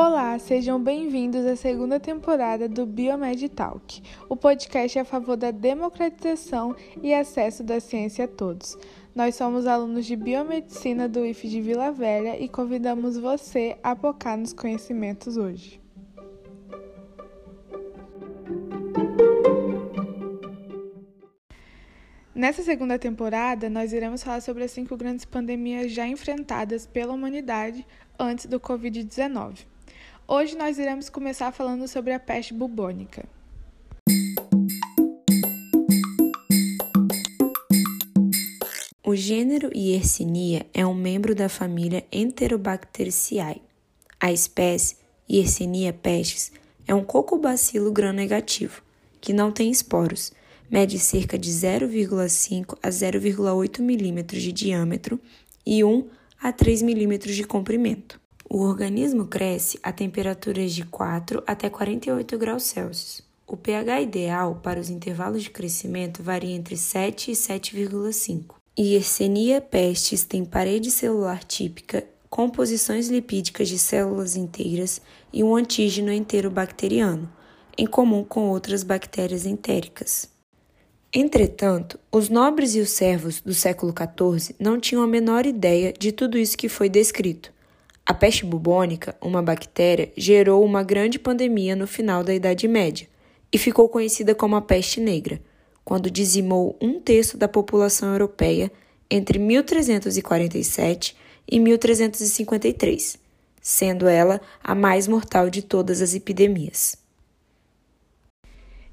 Olá, sejam bem-vindos à segunda temporada do Biomed Talk, o podcast a favor da democratização e acesso da ciência a todos. Nós somos alunos de Biomedicina do IF de Vila Velha e convidamos você a focar nos conhecimentos hoje. Nessa segunda temporada, nós iremos falar sobre as cinco grandes pandemias já enfrentadas pela humanidade antes do Covid-19. Hoje nós iremos começar falando sobre a peste bubônica. O gênero Yersinia é um membro da família Enterobacteriaceae. A espécie Yersinia pestis é um cocobacilo gram-negativo, que não tem esporos, mede cerca de 0,5 a 0,8 milímetros de diâmetro e 1 a 3 milímetros de comprimento. O organismo cresce a temperaturas de 4 até 48 graus Celsius. O pH ideal para os intervalos de crescimento varia entre 7 e 7,5. Yersinia pestis tem parede celular típica, composições lipídicas de células inteiras e um antígeno inteiro bacteriano, em comum com outras bactérias entéricas. Entretanto, os nobres e os servos do século XIV não tinham a menor ideia de tudo isso que foi descrito a peste bubônica, uma bactéria, gerou uma grande pandemia no final da Idade Média e ficou conhecida como a peste negra, quando dizimou um terço da população europeia entre 1347 e 1353, sendo ela a mais mortal de todas as epidemias.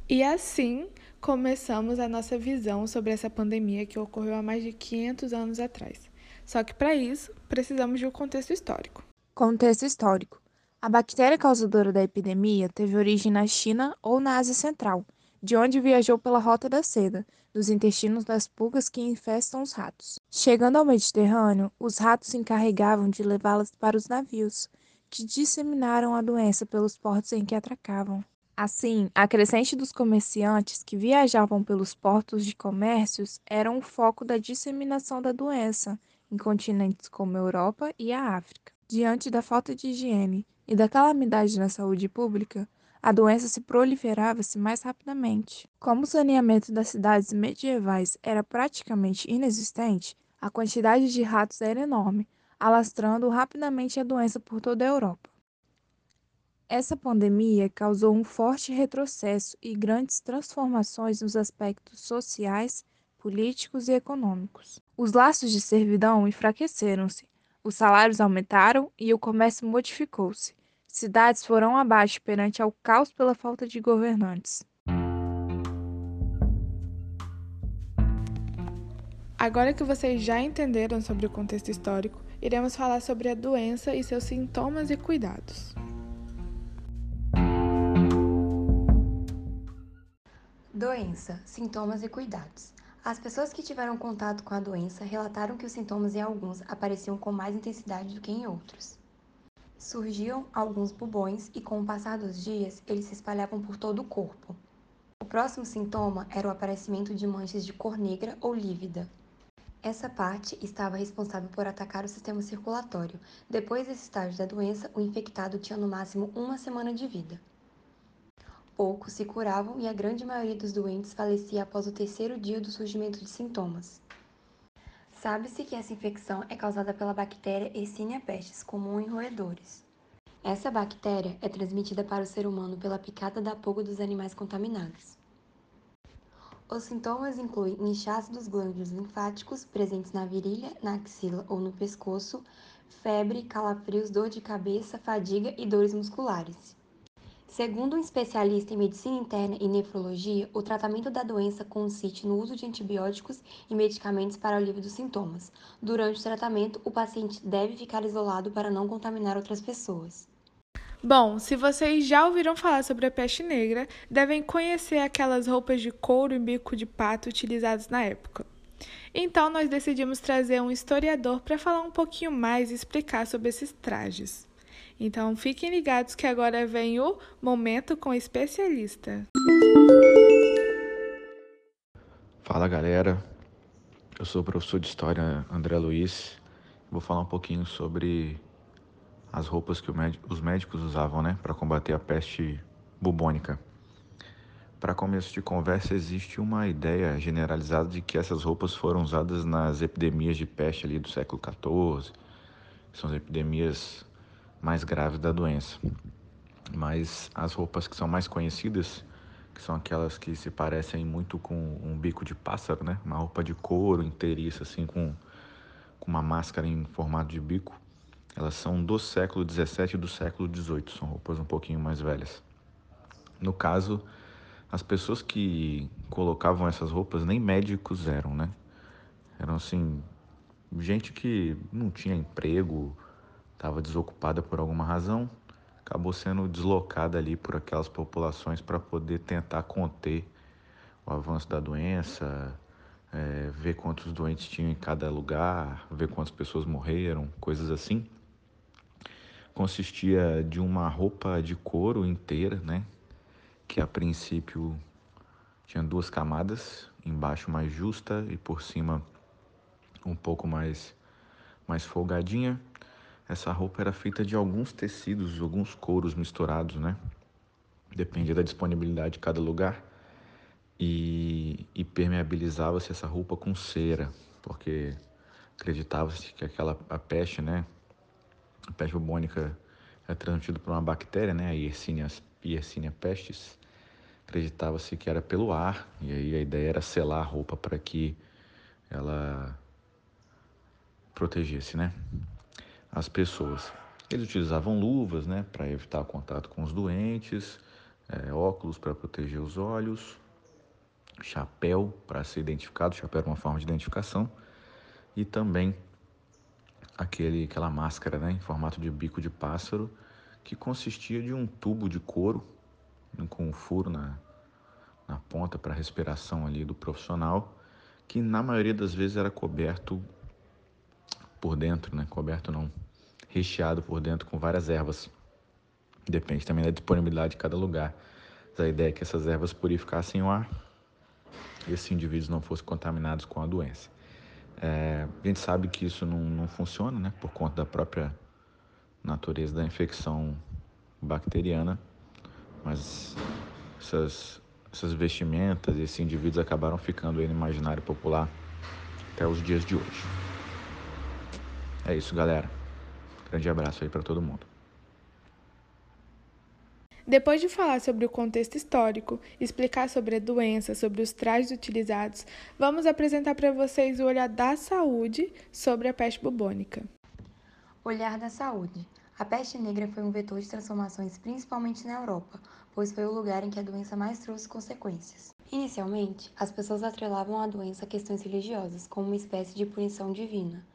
E assim começamos a nossa visão sobre essa pandemia que ocorreu há mais de 500 anos atrás. Só que para isso, precisamos de um contexto histórico. Contexto histórico. A bactéria causadora da epidemia teve origem na China ou na Ásia Central, de onde viajou pela Rota da Seda, nos intestinos das pulgas que infestam os ratos. Chegando ao Mediterrâneo, os ratos se encarregavam de levá-las para os navios, que disseminaram a doença pelos portos em que atracavam. Assim, a crescente dos comerciantes que viajavam pelos portos de comércios era um foco da disseminação da doença em continentes como a Europa e a África. Diante da falta de higiene e da calamidade na saúde pública, a doença se proliferava-se mais rapidamente. Como o saneamento das cidades medievais era praticamente inexistente, a quantidade de ratos era enorme, alastrando rapidamente a doença por toda a Europa. Essa pandemia causou um forte retrocesso e grandes transformações nos aspectos sociais, políticos e econômicos. Os laços de servidão enfraqueceram-se, os salários aumentaram e o comércio modificou-se. Cidades foram abaixo perante ao caos pela falta de governantes. Agora que vocês já entenderam sobre o contexto histórico, iremos falar sobre a doença e seus sintomas e cuidados. Doença, sintomas e cuidados. As pessoas que tiveram contato com a doença relataram que os sintomas em alguns apareciam com mais intensidade do que em outros. Surgiam alguns bubões e, com o passar dos dias, eles se espalhavam por todo o corpo. O próximo sintoma era o aparecimento de manchas de cor negra ou lívida. Essa parte estava responsável por atacar o sistema circulatório. Depois desse estágio da doença, o infectado tinha no máximo uma semana de vida. Poucos se curavam e a grande maioria dos doentes falecia após o terceiro dia do surgimento de sintomas. Sabe-se que essa infecção é causada pela bactéria Yersinia pestis, comum em roedores. Essa bactéria é transmitida para o ser humano pela picada da pulga dos animais contaminados. Os sintomas incluem inchaço dos glândulos linfáticos presentes na virilha, na axila ou no pescoço, febre, calafrios, dor de cabeça, fadiga e dores musculares. Segundo um especialista em medicina interna e nefrologia, o tratamento da doença consiste no uso de antibióticos e medicamentos para alívio dos sintomas. Durante o tratamento, o paciente deve ficar isolado para não contaminar outras pessoas. Bom, se vocês já ouviram falar sobre a peste negra, devem conhecer aquelas roupas de couro e bico de pato utilizadas na época. Então, nós decidimos trazer um historiador para falar um pouquinho mais e explicar sobre esses trajes. Então fiquem ligados que agora vem o Momento com Especialista. Fala galera, eu sou o professor de História André Luiz. Vou falar um pouquinho sobre as roupas que os médicos usavam né, para combater a peste bubônica. Para começo de conversa, existe uma ideia generalizada de que essas roupas foram usadas nas epidemias de peste ali do século XIV, são as epidemias mais graves da doença. Mas as roupas que são mais conhecidas, que são aquelas que se parecem muito com um bico de pássaro, né? Uma roupa de couro inteiriça, assim, com, com uma máscara em formato de bico. Elas são do século XVII e do século XVIII, são roupas um pouquinho mais velhas. No caso, as pessoas que colocavam essas roupas nem médicos eram, né? Eram assim, gente que não tinha emprego, estava desocupada por alguma razão, acabou sendo deslocada ali por aquelas populações para poder tentar conter o avanço da doença, é, ver quantos doentes tinham em cada lugar, ver quantas pessoas morreram, coisas assim. Consistia de uma roupa de couro inteira, né? que a princípio tinha duas camadas, embaixo mais justa e por cima um pouco mais mais folgadinha. Essa roupa era feita de alguns tecidos, alguns couros misturados, né? Dependia da disponibilidade de cada lugar. E, e permeabilizava-se essa roupa com cera, porque acreditava-se que aquela a peste, né? A peste bubônica é transmitida por uma bactéria, né? A Yersinia Yersinia pestis, acreditava-se que era pelo ar, e aí a ideia era selar a roupa para que ela protegesse, né, as pessoas. Eles utilizavam luvas, né, para evitar contato com os doentes, é, óculos para proteger os olhos, chapéu para ser identificado, chapéu era uma forma de identificação, e também aquele, aquela máscara, né, em formato de bico de pássaro, que consistia de um tubo de couro com um furo na, na ponta para respiração ali do profissional, que na maioria das vezes era coberto por dentro, né? Coberto não, recheado por dentro com várias ervas. Depende também da disponibilidade de cada lugar. Mas a ideia é que essas ervas purificassem o ar e esses indivíduos não fossem contaminados com a doença. É, a gente sabe que isso não, não funciona, né? Por conta da própria natureza da infecção bacteriana, mas essas, essas vestimentas e esses indivíduos acabaram ficando aí no imaginário popular até os dias de hoje. É isso, galera. Grande abraço aí para todo mundo. Depois de falar sobre o contexto histórico, explicar sobre a doença, sobre os trajes utilizados, vamos apresentar para vocês o olhar da saúde sobre a peste bubônica. Olhar da saúde. A peste negra foi um vetor de transformações principalmente na Europa, pois foi o lugar em que a doença mais trouxe consequências. Inicialmente, as pessoas atrelavam a doença a questões religiosas, como uma espécie de punição divina.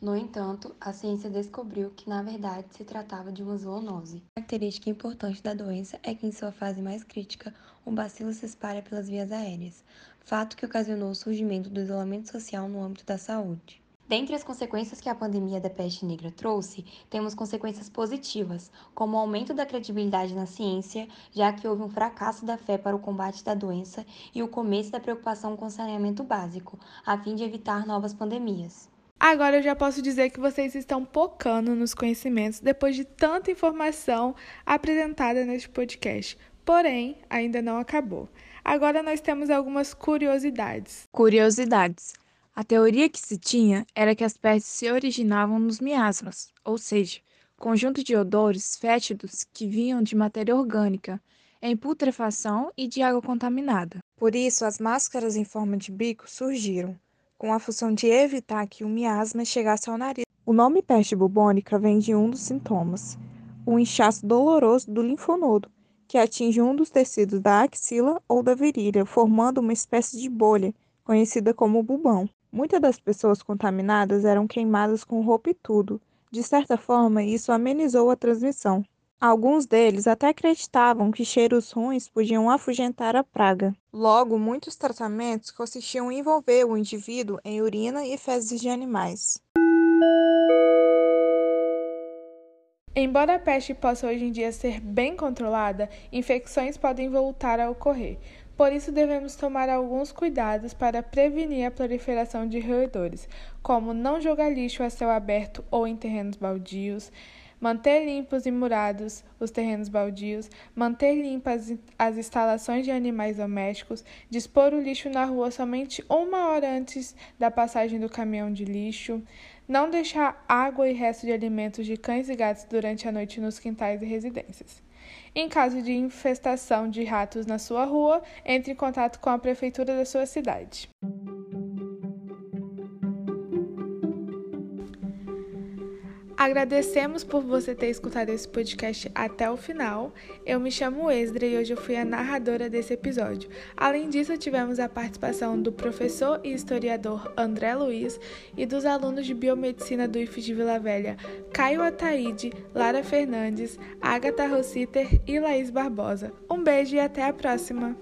No entanto, a ciência descobriu que, na verdade, se tratava de uma zoonose. A característica importante da doença é que, em sua fase mais crítica, o bacilo se espalha pelas vias aéreas, fato que ocasionou o surgimento do isolamento social no âmbito da saúde. Dentre as consequências que a pandemia da peste negra trouxe, temos consequências positivas, como o aumento da credibilidade na ciência, já que houve um fracasso da fé para o combate da doença e o começo da preocupação com saneamento básico, a fim de evitar novas pandemias. Agora eu já posso dizer que vocês estão pocando nos conhecimentos depois de tanta informação apresentada neste podcast. Porém, ainda não acabou. Agora nós temos algumas curiosidades. Curiosidades. A teoria que se tinha era que as pestes se originavam nos miasmas, ou seja, conjunto de odores fétidos que vinham de matéria orgânica, em putrefação e de água contaminada. Por isso, as máscaras em forma de bico surgiram, com a função de evitar que o miasma chegasse ao nariz. O nome peste bubônica vem de um dos sintomas, o inchaço doloroso do linfonodo, que atinge um dos tecidos da axila ou da virilha, formando uma espécie de bolha, conhecida como bubão. Muitas das pessoas contaminadas eram queimadas com roupa e tudo. De certa forma, isso amenizou a transmissão. Alguns deles até acreditavam que cheiros ruins podiam afugentar a praga. Logo, muitos tratamentos consistiam em envolver o indivíduo em urina e fezes de animais. Embora a peste possa hoje em dia ser bem controlada, infecções podem voltar a ocorrer. Por isso, devemos tomar alguns cuidados para prevenir a proliferação de roedores, como não jogar lixo a céu aberto ou em terrenos baldios, manter limpos e murados os terrenos baldios, manter limpas as instalações de animais domésticos, dispor o lixo na rua somente uma hora antes da passagem do caminhão de lixo, não deixar água e resto de alimentos de cães e gatos durante a noite nos quintais e residências. Em caso de infestação de ratos na sua rua, entre em contato com a prefeitura da sua cidade. Agradecemos por você ter escutado esse podcast até o final. Eu me chamo Esdra e hoje eu fui a narradora desse episódio. Além disso, tivemos a participação do professor e historiador André Luiz e dos alunos de biomedicina do IF de Vila Velha, Caio Ataíde, Lara Fernandes, Agatha Rossiter e Laís Barbosa. Um beijo e até a próxima!